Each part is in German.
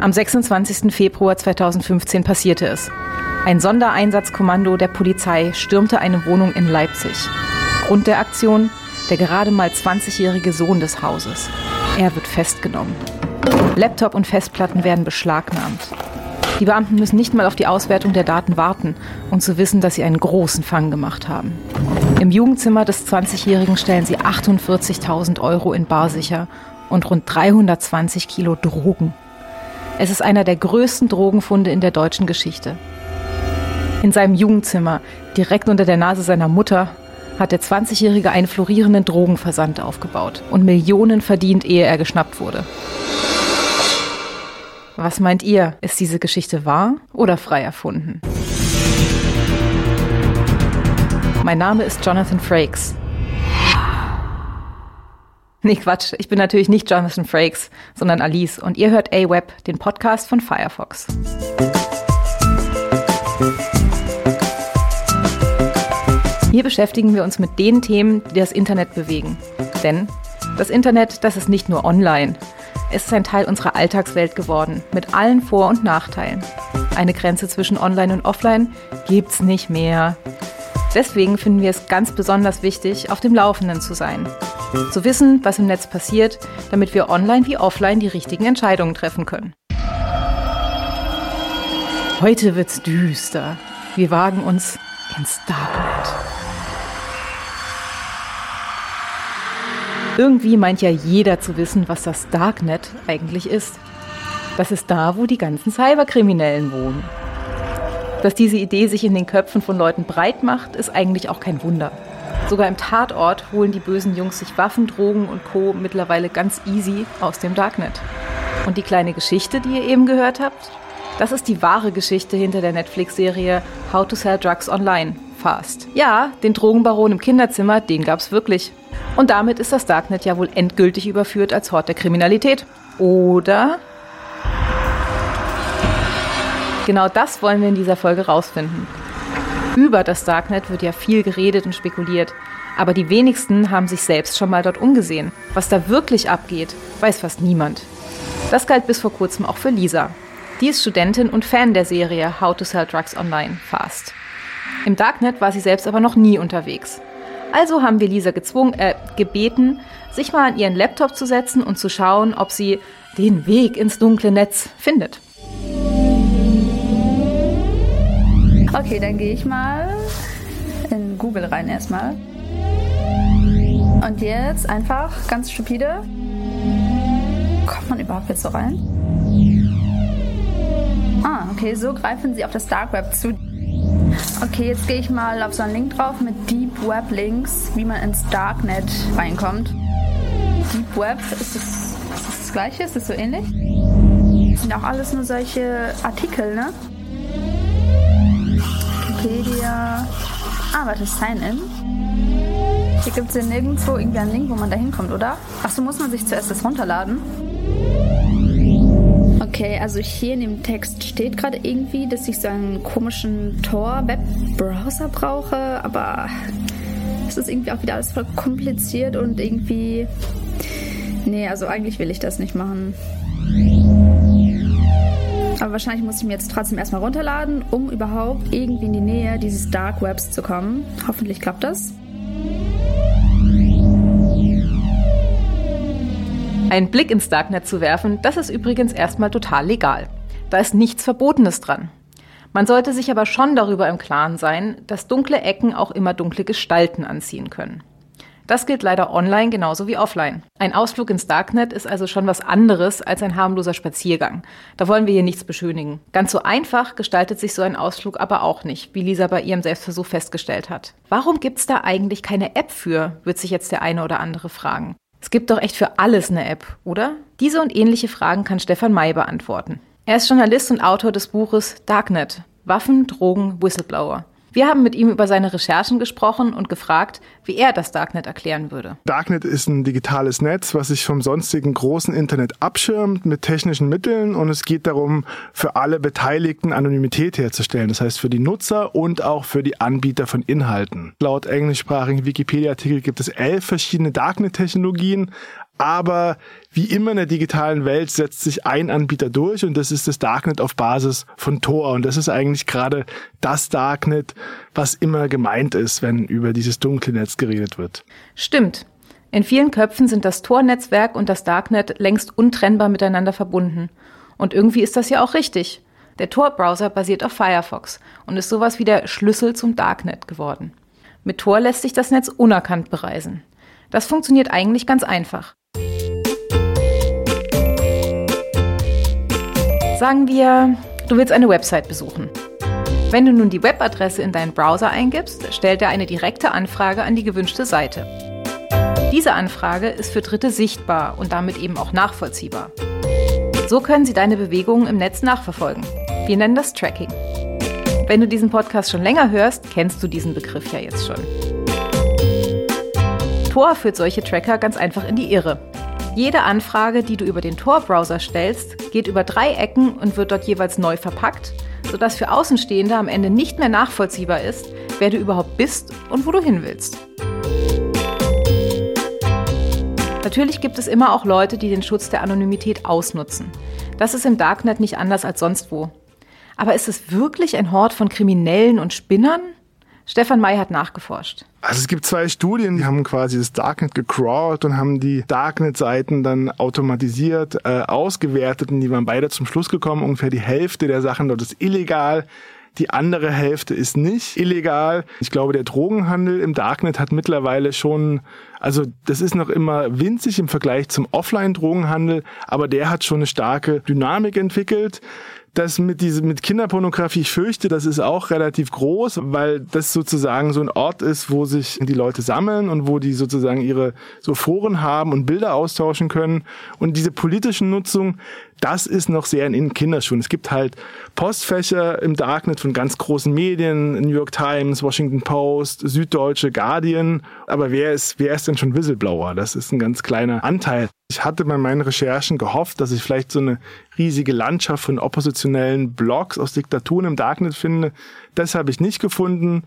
Am 26. Februar 2015 passierte es. Ein Sondereinsatzkommando der Polizei stürmte eine Wohnung in Leipzig. Grund der Aktion? Der gerade mal 20-jährige Sohn des Hauses. Er wird festgenommen. Laptop und Festplatten werden beschlagnahmt. Die Beamten müssen nicht mal auf die Auswertung der Daten warten, um zu wissen, dass sie einen großen Fang gemacht haben. Im Jugendzimmer des 20-Jährigen stellen sie 48.000 Euro in Bar sicher und rund 320 Kilo Drogen. Es ist einer der größten Drogenfunde in der deutschen Geschichte. In seinem Jugendzimmer, direkt unter der Nase seiner Mutter, hat der 20-Jährige einen florierenden Drogenversand aufgebaut und Millionen verdient, ehe er geschnappt wurde. Was meint ihr? Ist diese Geschichte wahr oder frei erfunden? Mein Name ist Jonathan Frakes. Nee, Quatsch. Ich bin natürlich nicht Jonathan Frakes, sondern Alice und ihr hört A-Web, den Podcast von Firefox. Hier beschäftigen wir uns mit den Themen, die das Internet bewegen. Denn das Internet, das ist nicht nur online. Es ist ein Teil unserer Alltagswelt geworden, mit allen Vor- und Nachteilen. Eine Grenze zwischen Online und Offline gibt's nicht mehr. Deswegen finden wir es ganz besonders wichtig, auf dem Laufenden zu sein. Zu wissen, was im Netz passiert, damit wir online wie offline die richtigen Entscheidungen treffen können. Heute wird's düster. Wir wagen uns ins Darknet. Irgendwie meint ja jeder zu wissen, was das Darknet eigentlich ist. Das ist da, wo die ganzen Cyberkriminellen wohnen. Dass diese Idee sich in den Köpfen von Leuten breit macht, ist eigentlich auch kein Wunder. Sogar im Tatort holen die bösen Jungs sich Waffen, Drogen und Co. mittlerweile ganz easy aus dem Darknet. Und die kleine Geschichte, die ihr eben gehört habt, das ist die wahre Geschichte hinter der Netflix-Serie How to Sell Drugs Online Fast. Ja, den Drogenbaron im Kinderzimmer, den gab's wirklich. Und damit ist das Darknet ja wohl endgültig überführt als Hort der Kriminalität. Oder? Genau das wollen wir in dieser Folge rausfinden. Über das Darknet wird ja viel geredet und spekuliert. Aber die wenigsten haben sich selbst schon mal dort umgesehen. Was da wirklich abgeht, weiß fast niemand. Das galt bis vor kurzem auch für Lisa. Die ist Studentin und Fan der Serie How to Sell Drugs Online Fast. Im Darknet war sie selbst aber noch nie unterwegs. Also haben wir Lisa gezwungen, äh, gebeten, sich mal an ihren Laptop zu setzen und zu schauen, ob sie den Weg ins dunkle Netz findet. Okay, dann gehe ich mal in Google rein erstmal. Und jetzt einfach ganz stupide. Kommt man überhaupt jetzt so rein? Ah, okay, so greifen sie auf das Dark Web zu. Okay, jetzt gehe ich mal auf so einen Link drauf mit Deep Web Links, wie man ins Darknet reinkommt. Deep Web, ist das, ist das, gleiche? Ist das so ähnlich? Das sind auch alles nur solche Artikel, ne? Wikipedia. Ah, warte, Sign In. Hier gibt es ja nirgendwo irgendwie einen Link, wo man da hinkommt, oder? Achso, muss man sich zuerst das runterladen? Okay, also hier in dem Text steht gerade irgendwie, dass ich so einen komischen Tor-Web-Browser brauche, aber es ist irgendwie auch wieder alles voll kompliziert und irgendwie. Nee, also eigentlich will ich das nicht machen. Aber wahrscheinlich muss ich mir jetzt trotzdem erstmal runterladen, um überhaupt irgendwie in die Nähe dieses Dark Webs zu kommen. Hoffentlich klappt das. Einen Blick ins Darknet zu werfen, das ist übrigens erstmal total legal. Da ist nichts Verbotenes dran. Man sollte sich aber schon darüber im Klaren sein, dass dunkle Ecken auch immer dunkle Gestalten anziehen können. Das gilt leider online genauso wie offline. Ein Ausflug ins Darknet ist also schon was anderes als ein harmloser Spaziergang. Da wollen wir hier nichts beschönigen. Ganz so einfach gestaltet sich so ein Ausflug aber auch nicht, wie Lisa bei ihrem Selbstversuch festgestellt hat. Warum gibt's da eigentlich keine App für, wird sich jetzt der eine oder andere fragen. Es gibt doch echt für alles eine App, oder? Diese und ähnliche Fragen kann Stefan May beantworten. Er ist Journalist und Autor des Buches Darknet. Waffen, Drogen, Whistleblower. Wir haben mit ihm über seine Recherchen gesprochen und gefragt, wie er das Darknet erklären würde. Darknet ist ein digitales Netz, was sich vom sonstigen großen Internet abschirmt mit technischen Mitteln und es geht darum, für alle Beteiligten Anonymität herzustellen. Das heißt für die Nutzer und auch für die Anbieter von Inhalten. Laut englischsprachigen Wikipedia-Artikel gibt es elf verschiedene Darknet-Technologien, Aber wie immer in der digitalen Welt setzt sich ein Anbieter durch und das ist das Darknet auf Basis von Tor. Und das ist eigentlich gerade das Darknet, was immer gemeint ist, wenn über dieses dunkle Netz geredet wird. Stimmt. In vielen Köpfen sind das Tor-Netzwerk und das Darknet längst untrennbar miteinander verbunden. Und irgendwie ist das ja auch richtig. Der Tor-Browser basiert auf Firefox und ist sowas wie der Schlüssel zum Darknet geworden. Mit Tor lässt sich das Netz unerkannt bereisen. Das funktioniert eigentlich ganz einfach. Sagen wir, du willst eine Website besuchen. Wenn du nun die Webadresse in deinen Browser eingibst, stellt er eine direkte Anfrage an die gewünschte Seite. Diese Anfrage ist für Dritte sichtbar und damit eben auch nachvollziehbar. So können sie deine Bewegungen im Netz nachverfolgen. Wir nennen das Tracking. Wenn du diesen Podcast schon länger hörst, kennst du diesen Begriff ja jetzt schon. Tor führt solche Tracker ganz einfach in die Irre. Jede Anfrage, die du über den Tor-Browser stellst, geht über drei Ecken und wird dort jeweils neu verpackt, sodass für Außenstehende am Ende nicht mehr nachvollziehbar ist, wer du überhaupt bist und wo du hin willst. Natürlich gibt es immer auch Leute, die den Schutz der Anonymität ausnutzen. Das ist im Darknet nicht anders als sonst wo. Aber ist es wirklich ein Hort von Kriminellen und Spinnern? Stefan May hat nachgeforscht. Also es gibt zwei Studien, die haben quasi das Darknet gecrawlt und haben die Darknet-Seiten dann automatisiert äh, ausgewertet und die waren beide zum Schluss gekommen, ungefähr die Hälfte der Sachen dort ist illegal. Die andere Hälfte ist nicht illegal. Ich glaube, der Drogenhandel im Darknet hat mittlerweile schon, also das ist noch immer winzig im Vergleich zum Offline-Drogenhandel, aber der hat schon eine starke Dynamik entwickelt das mit diesem, mit Kinderpornografie, ich fürchte, das ist auch relativ groß, weil das sozusagen so ein Ort ist, wo sich die Leute sammeln und wo die sozusagen ihre so Foren haben und Bilder austauschen können. Und diese politischen Nutzung, das ist noch sehr in den Kinderschuhen. Es gibt halt Postfächer im Darknet von ganz großen Medien, New York Times, Washington Post, Süddeutsche, Guardian. Aber wer ist, wer ist denn schon Whistleblower? Das ist ein ganz kleiner Anteil. Ich hatte bei meinen Recherchen gehofft, dass ich vielleicht so eine riesige Landschaft von oppositionellen Blogs aus Diktaturen im Darknet finde. Das habe ich nicht gefunden.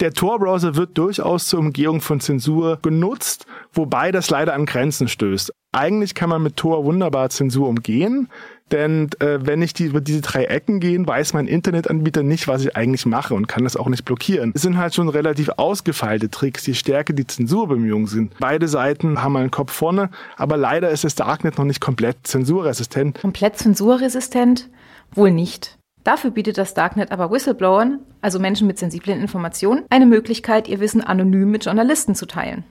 Der Tor-Browser wird durchaus zur Umgehung von Zensur genutzt, wobei das leider an Grenzen stößt. Eigentlich kann man mit Tor wunderbar Zensur umgehen, denn äh, wenn ich die, über diese drei Ecken gehe, weiß mein Internetanbieter nicht, was ich eigentlich mache und kann das auch nicht blockieren. Es sind halt schon relativ ausgefeilte Tricks, je stärker die Zensurbemühungen sind. Beide Seiten haben einen Kopf vorne, aber leider ist das Darknet noch nicht komplett zensurresistent. Komplett zensurresistent? Wohl nicht. Dafür bietet das Darknet aber Whistleblowern, also Menschen mit sensiblen Informationen, eine Möglichkeit, ihr Wissen anonym mit Journalisten zu teilen.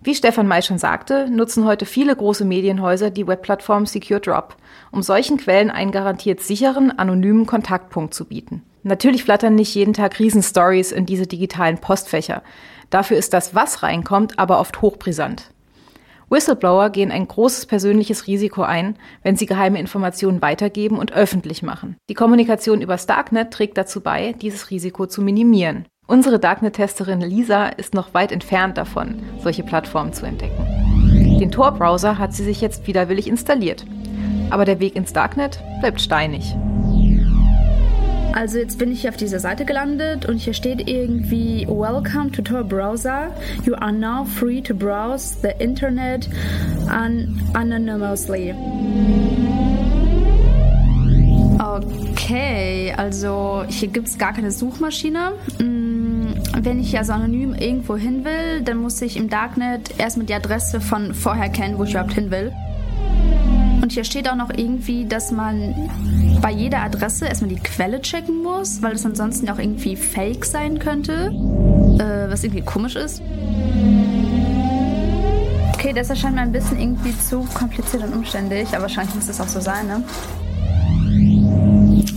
Wie Stefan May schon sagte, nutzen heute viele große Medienhäuser die Webplattform Secure Drop, um solchen Quellen einen garantiert sicheren, anonymen Kontaktpunkt zu bieten. Natürlich flattern nicht jeden Tag Riesenstories in diese digitalen Postfächer. Dafür ist das, was reinkommt, aber oft hochbrisant. Whistleblower gehen ein großes persönliches Risiko ein, wenn sie geheime Informationen weitergeben und öffentlich machen. Die Kommunikation über Darknet trägt dazu bei, dieses Risiko zu minimieren. Unsere Darknet-Testerin Lisa ist noch weit entfernt davon, solche Plattformen zu entdecken. Den Tor-Browser hat sie sich jetzt widerwillig installiert. Aber der Weg ins Darknet bleibt steinig. Also jetzt bin ich auf dieser Seite gelandet und hier steht irgendwie Welcome to Tor Browser. You are now free to browse the Internet anonymously. Okay, also hier gibt es gar keine Suchmaschine. Mm, wenn ich also anonym irgendwo hin will, dann muss ich im Darknet erstmal die Adresse von vorher kennen, wo ich überhaupt hin will. Und hier steht auch noch irgendwie, dass man bei jeder Adresse erstmal die Quelle checken muss, weil es ansonsten auch irgendwie fake sein könnte. Äh, was irgendwie komisch ist. Okay, das erscheint mir ein bisschen irgendwie zu kompliziert und umständlich, aber wahrscheinlich muss das auch so sein, ne?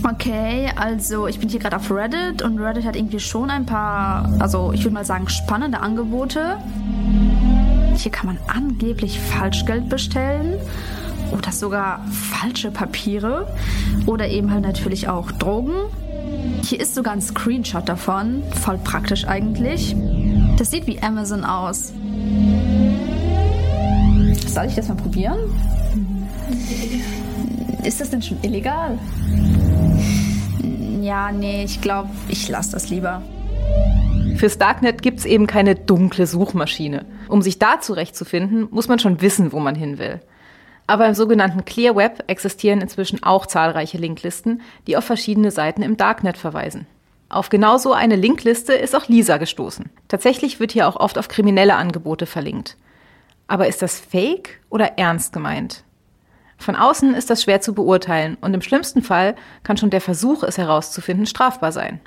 Okay, also ich bin hier gerade auf Reddit und Reddit hat irgendwie schon ein paar, also ich würde mal sagen, spannende Angebote. Hier kann man angeblich Falschgeld bestellen oder sogar falsche Papiere oder eben halt natürlich auch Drogen. Hier ist sogar ein Screenshot davon, voll praktisch eigentlich. Das sieht wie Amazon aus. Soll ich das mal probieren? Ist das denn schon illegal? Ja, nee, ich glaube, ich lasse das lieber. Fürs Darknet gibt's eben keine dunkle Suchmaschine. Um sich da zurechtzufinden, muss man schon wissen, wo man hin will. Aber im sogenannten Clear Web existieren inzwischen auch zahlreiche Linklisten, die auf verschiedene Seiten im Darknet verweisen. Auf genau so eine Linkliste ist auch Lisa gestoßen. Tatsächlich wird hier auch oft auf kriminelle Angebote verlinkt. Aber ist das fake oder ernst gemeint? Von außen ist das schwer zu beurteilen und im schlimmsten Fall kann schon der Versuch, es herauszufinden, strafbar sein.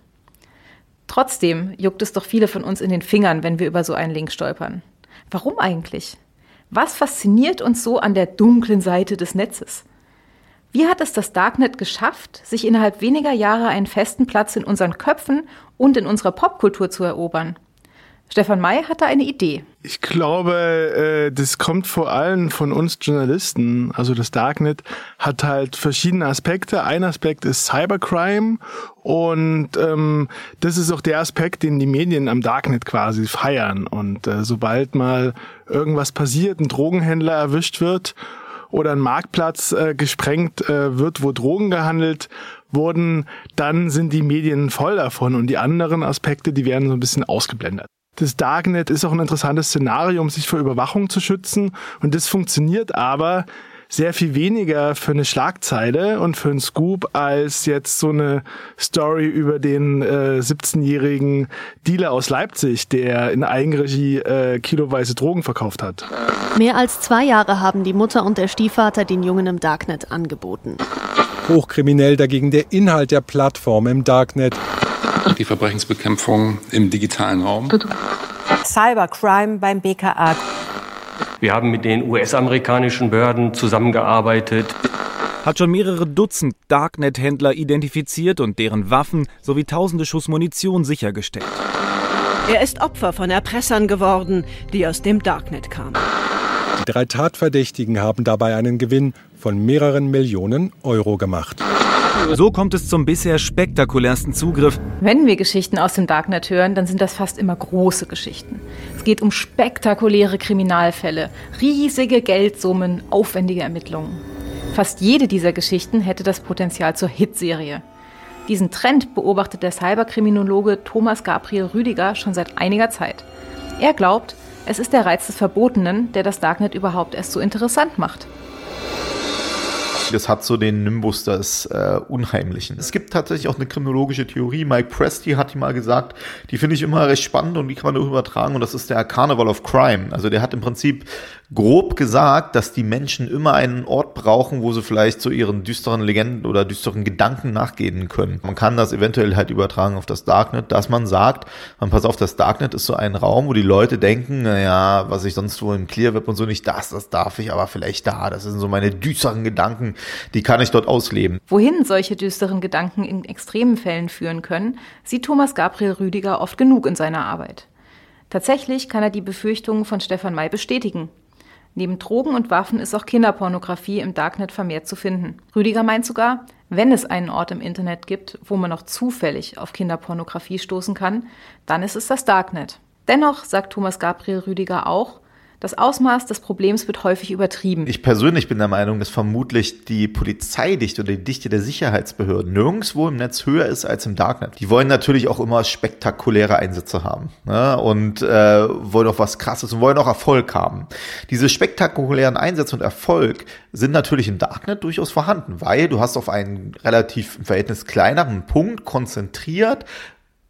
Trotzdem juckt es doch viele von uns in den Fingern, wenn wir über so einen Link stolpern. Warum eigentlich? Was fasziniert uns so an der dunklen Seite des Netzes? Wie hat es das Darknet geschafft, sich innerhalb weniger Jahre einen festen Platz in unseren Köpfen und in unserer Popkultur zu erobern? Stefan May hatte eine Idee. Ich glaube, äh, das kommt vor allem von uns Journalisten. Also das Darknet hat halt verschiedene Aspekte. Ein Aspekt ist Cybercrime und ähm, das ist auch der Aspekt, den die Medien am Darknet quasi feiern. Und äh, sobald mal irgendwas passiert, ein Drogenhändler erwischt wird oder ein Marktplatz äh, gesprengt äh, wird, wo Drogen gehandelt wurden, dann sind die Medien voll davon und die anderen Aspekte, die werden so ein bisschen ausgeblendet. Das Darknet ist auch ein interessantes Szenario, um sich vor Überwachung zu schützen. Und das funktioniert aber sehr viel weniger für eine Schlagzeile und für einen Scoop als jetzt so eine Story über den äh, 17-jährigen Dealer aus Leipzig, der in Eigenregie äh, kiloweise Drogen verkauft hat. Mehr als zwei Jahre haben die Mutter und der Stiefvater den Jungen im Darknet angeboten. Hochkriminell dagegen der Inhalt der Plattform im Darknet die Verbrechensbekämpfung im digitalen Raum. Cybercrime beim BKA. Wir haben mit den US-amerikanischen Behörden zusammengearbeitet. Hat schon mehrere Dutzend Darknet-Händler identifiziert und deren Waffen sowie tausende Schuss Munition sichergestellt. Er ist Opfer von Erpressern geworden, die aus dem Darknet kamen. Die drei Tatverdächtigen haben dabei einen Gewinn von mehreren Millionen Euro gemacht. So kommt es zum bisher spektakulärsten Zugriff. Wenn wir Geschichten aus dem Darknet hören, dann sind das fast immer große Geschichten. Es geht um spektakuläre Kriminalfälle, riesige Geldsummen, aufwendige Ermittlungen. Fast jede dieser Geschichten hätte das Potenzial zur Hitserie. Diesen Trend beobachtet der Cyberkriminologe Thomas Gabriel Rüdiger schon seit einiger Zeit. Er glaubt, es ist der Reiz des Verbotenen, der das Darknet überhaupt erst so interessant macht. Das hat so den Nimbus des äh, Unheimlichen. Es gibt tatsächlich auch eine kriminologische Theorie. Mike Presti hat die mal gesagt. Die finde ich immer recht spannend und die kann man auch übertragen. Und das ist der Carnival of Crime. Also der hat im Prinzip grob gesagt, dass die Menschen immer einen Ort brauchen, wo sie vielleicht zu ihren düsteren Legenden oder düsteren Gedanken nachgehen können. Man kann das eventuell halt übertragen auf das Darknet, dass man sagt, man pass auf, das Darknet ist so ein Raum, wo die Leute denken, naja, was ich sonst wo im Clearweb und so nicht das, das darf ich aber vielleicht da. Das sind so meine düsteren Gedanken, die kann ich dort ausleben. Wohin solche düsteren Gedanken in extremen Fällen führen können, sieht Thomas Gabriel Rüdiger oft genug in seiner Arbeit. Tatsächlich kann er die Befürchtungen von Stefan May bestätigen. Neben Drogen und Waffen ist auch Kinderpornografie im Darknet vermehrt zu finden. Rüdiger meint sogar, wenn es einen Ort im Internet gibt, wo man noch zufällig auf Kinderpornografie stoßen kann, dann ist es das Darknet. Dennoch sagt Thomas Gabriel Rüdiger auch, das Ausmaß des Problems wird häufig übertrieben. Ich persönlich bin der Meinung, dass vermutlich die Polizeidichte oder die Dichte der Sicherheitsbehörden nirgendwo im Netz höher ist als im Darknet. Die wollen natürlich auch immer spektakuläre Einsätze haben ne? und äh, wollen auch was Krasses und wollen auch Erfolg haben. Diese spektakulären Einsätze und Erfolg sind natürlich im Darknet durchaus vorhanden, weil du hast auf einen relativ im Verhältnis kleineren Punkt konzentriert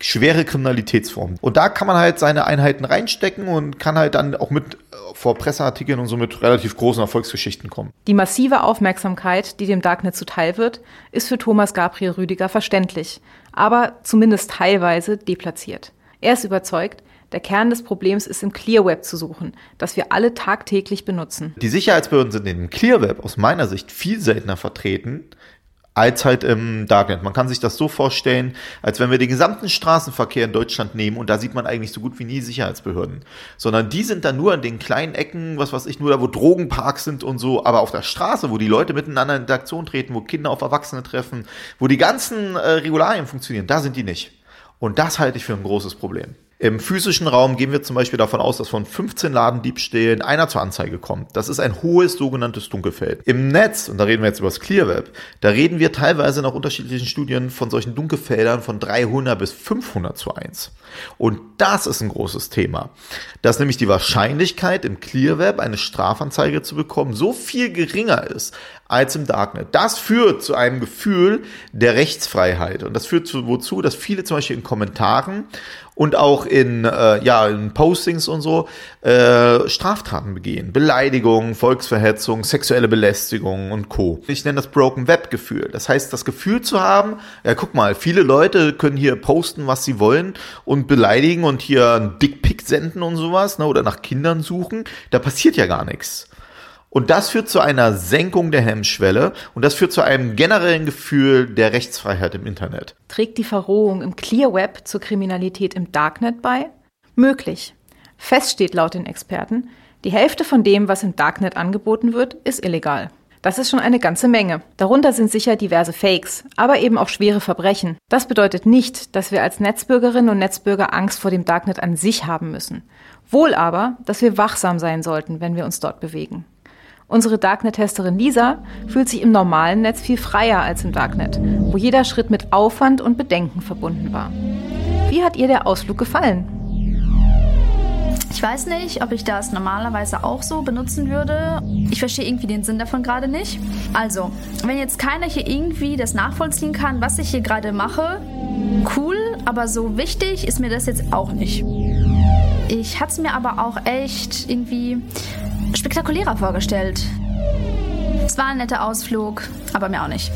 schwere Kriminalitätsformen. Und da kann man halt seine Einheiten reinstecken und kann halt dann auch mit äh, vor Presseartikeln und so mit relativ großen Erfolgsgeschichten kommen. Die massive Aufmerksamkeit, die dem Darknet zuteil wird, ist für Thomas Gabriel Rüdiger verständlich, aber zumindest teilweise deplatziert. Er ist überzeugt, der Kern des Problems ist im Clearweb zu suchen, das wir alle tagtäglich benutzen. Die Sicherheitsbehörden sind in dem Clearweb aus meiner Sicht viel seltener vertreten als halt im Darknet. Man kann sich das so vorstellen, als wenn wir den gesamten Straßenverkehr in Deutschland nehmen und da sieht man eigentlich so gut wie nie Sicherheitsbehörden, sondern die sind dann nur an den kleinen Ecken, was weiß ich, nur da, wo Drogenparks sind und so, aber auf der Straße, wo die Leute miteinander in Interaktion treten, wo Kinder auf Erwachsene treffen, wo die ganzen äh, Regularien funktionieren, da sind die nicht. Und das halte ich für ein großes Problem. Im physischen Raum gehen wir zum Beispiel davon aus, dass von 15 Ladendiebstählen einer zur Anzeige kommt. Das ist ein hohes sogenanntes Dunkelfeld. Im Netz, und da reden wir jetzt über das Clear Web, da reden wir teilweise nach unterschiedlichen Studien von solchen Dunkelfeldern von 300 bis 500 zu 1. Und das ist ein großes Thema. Dass nämlich die Wahrscheinlichkeit im Clear Web eine Strafanzeige zu bekommen so viel geringer ist als im Darknet. Das führt zu einem Gefühl der Rechtsfreiheit. Und das führt zu, wozu, dass viele zum Beispiel in Kommentaren und auch in, äh, ja, in Postings und so äh, Straftaten begehen. Beleidigung, Volksverhetzung, sexuelle Belästigung und Co. Ich nenne das Broken Web Gefühl. Das heißt, das Gefühl zu haben, ja guck mal, viele Leute können hier posten, was sie wollen und beleidigen und hier einen Dickpick senden und sowas, ne, oder nach Kindern suchen. Da passiert ja gar nichts. Und das führt zu einer Senkung der Hemmschwelle und das führt zu einem generellen Gefühl der Rechtsfreiheit im Internet. Trägt die Verrohung im Clear Web zur Kriminalität im Darknet bei? Möglich. Fest steht laut den Experten, die Hälfte von dem, was im Darknet angeboten wird, ist illegal. Das ist schon eine ganze Menge. Darunter sind sicher diverse Fakes, aber eben auch schwere Verbrechen. Das bedeutet nicht, dass wir als Netzbürgerinnen und Netzbürger Angst vor dem Darknet an sich haben müssen. Wohl aber, dass wir wachsam sein sollten, wenn wir uns dort bewegen. Unsere Darknet-Testerin Lisa fühlt sich im normalen Netz viel freier als im Darknet, wo jeder Schritt mit Aufwand und Bedenken verbunden war. Wie hat ihr der Ausflug gefallen? Ich weiß nicht, ob ich das normalerweise auch so benutzen würde. Ich verstehe irgendwie den Sinn davon gerade nicht. Also, wenn jetzt keiner hier irgendwie das nachvollziehen kann, was ich hier gerade mache, cool, aber so wichtig ist mir das jetzt auch nicht. Ich hatte es mir aber auch echt irgendwie spektakulärer vorgestellt. Es war ein netter Ausflug, aber mir auch nicht.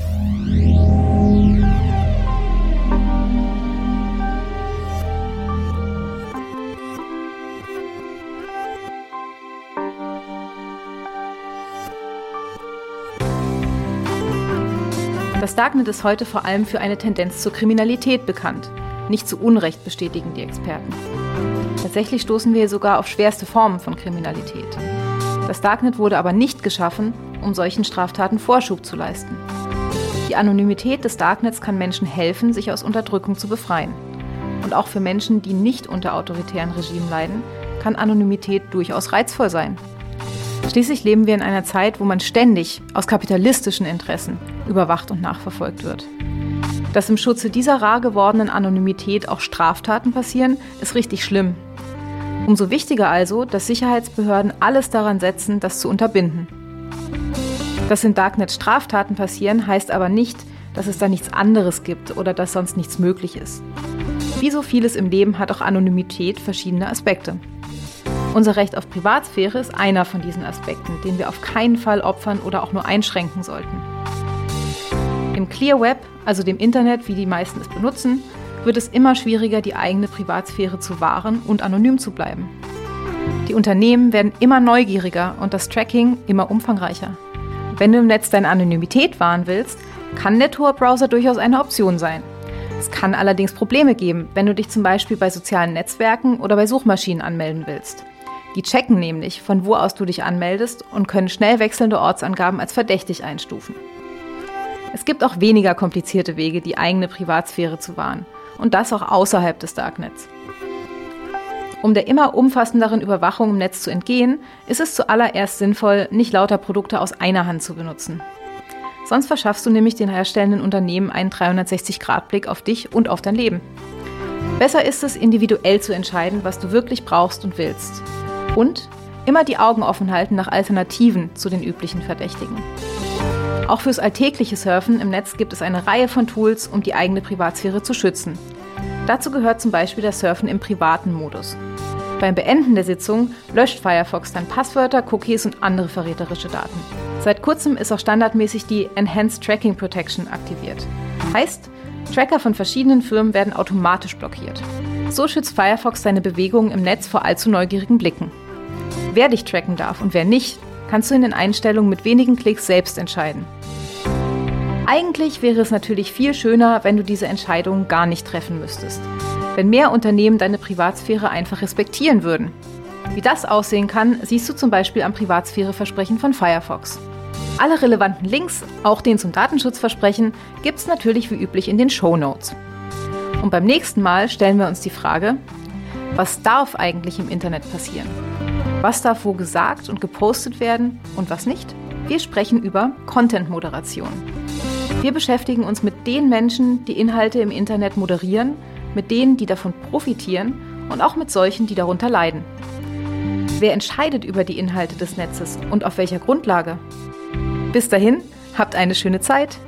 Das Darknet ist heute vor allem für eine Tendenz zur Kriminalität bekannt. Nicht zu Unrecht bestätigen die Experten. Tatsächlich stoßen wir sogar auf schwerste Formen von Kriminalität. Das Darknet wurde aber nicht geschaffen, um solchen Straftaten Vorschub zu leisten. Die Anonymität des Darknets kann Menschen helfen, sich aus Unterdrückung zu befreien. Und auch für Menschen, die nicht unter autoritären Regimen leiden, kann Anonymität durchaus reizvoll sein. Schließlich leben wir in einer Zeit, wo man ständig aus kapitalistischen Interessen überwacht und nachverfolgt wird. Dass im Schutze dieser rar gewordenen Anonymität auch Straftaten passieren, ist richtig schlimm Umso wichtiger also, dass Sicherheitsbehörden alles daran setzen, das zu unterbinden. Dass in Darknet Straftaten passieren, heißt aber nicht, dass es da nichts anderes gibt oder dass sonst nichts möglich ist. Wie so vieles im Leben hat auch Anonymität verschiedene Aspekte. Unser Recht auf Privatsphäre ist einer von diesen Aspekten, den wir auf keinen Fall opfern oder auch nur einschränken sollten. Im Clear Web, also dem Internet, wie die meisten es benutzen, wird es immer schwieriger, die eigene Privatsphäre zu wahren und anonym zu bleiben. Die Unternehmen werden immer neugieriger und das Tracking immer umfangreicher. Wenn du im Netz deine Anonymität wahren willst, kann der Tor-Browser durchaus eine Option sein. Es kann allerdings Probleme geben, wenn du dich zum Beispiel bei sozialen Netzwerken oder bei Suchmaschinen anmelden willst. Die checken nämlich, von wo aus du dich anmeldest und können schnell wechselnde Ortsangaben als verdächtig einstufen. Es gibt auch weniger komplizierte Wege, die eigene Privatsphäre zu wahren und das auch außerhalb des Darknets. Um der immer umfassenderen Überwachung im Netz zu entgehen, ist es zuallererst sinnvoll, nicht lauter Produkte aus einer Hand zu benutzen. Sonst verschaffst du nämlich den herstellenden Unternehmen einen 360-Grad-Blick auf dich und auf dein Leben. Besser ist es, individuell zu entscheiden, was du wirklich brauchst und willst. Und immer die Augen offen halten nach Alternativen zu den üblichen Verdächtigen. Auch fürs alltägliche Surfen im Netz gibt es eine Reihe von Tools, um die eigene Privatsphäre zu schützen. Dazu gehört zum Beispiel das Surfen im privaten Modus. Beim Beenden der Sitzung löscht Firefox dann Passwörter, Cookies und andere verräterische Daten. Seit kurzem ist auch standardmäßig die Enhanced Tracking Protection aktiviert. Heißt, Tracker von verschiedenen Firmen werden automatisch blockiert. So schützt Firefox seine Bewegungen im Netz vor allzu neugierigen Blicken. Wer dich tracken darf und wer nicht, kannst du in den Einstellungen mit wenigen Klicks selbst entscheiden. Eigentlich wäre es natürlich viel schöner, wenn du diese Entscheidung gar nicht treffen müsstest. Wenn mehr Unternehmen deine Privatsphäre einfach respektieren würden. Wie das aussehen kann, siehst du zum Beispiel am Privatsphäreversprechen von Firefox. Alle relevanten Links, auch den zum Datenschutzversprechen, gibt es natürlich wie üblich in den Show Notes. Und beim nächsten Mal stellen wir uns die Frage, Was darf eigentlich im Internet passieren? Was darf wo gesagt und gepostet werden und was nicht? Wir sprechen über Content-Moderation. Wir beschäftigen uns mit den Menschen, die Inhalte im Internet moderieren, mit denen, die davon profitieren und auch mit solchen, die darunter leiden. Wer entscheidet über die Inhalte des Netzes und auf welcher Grundlage? Bis dahin, habt eine schöne Zeit.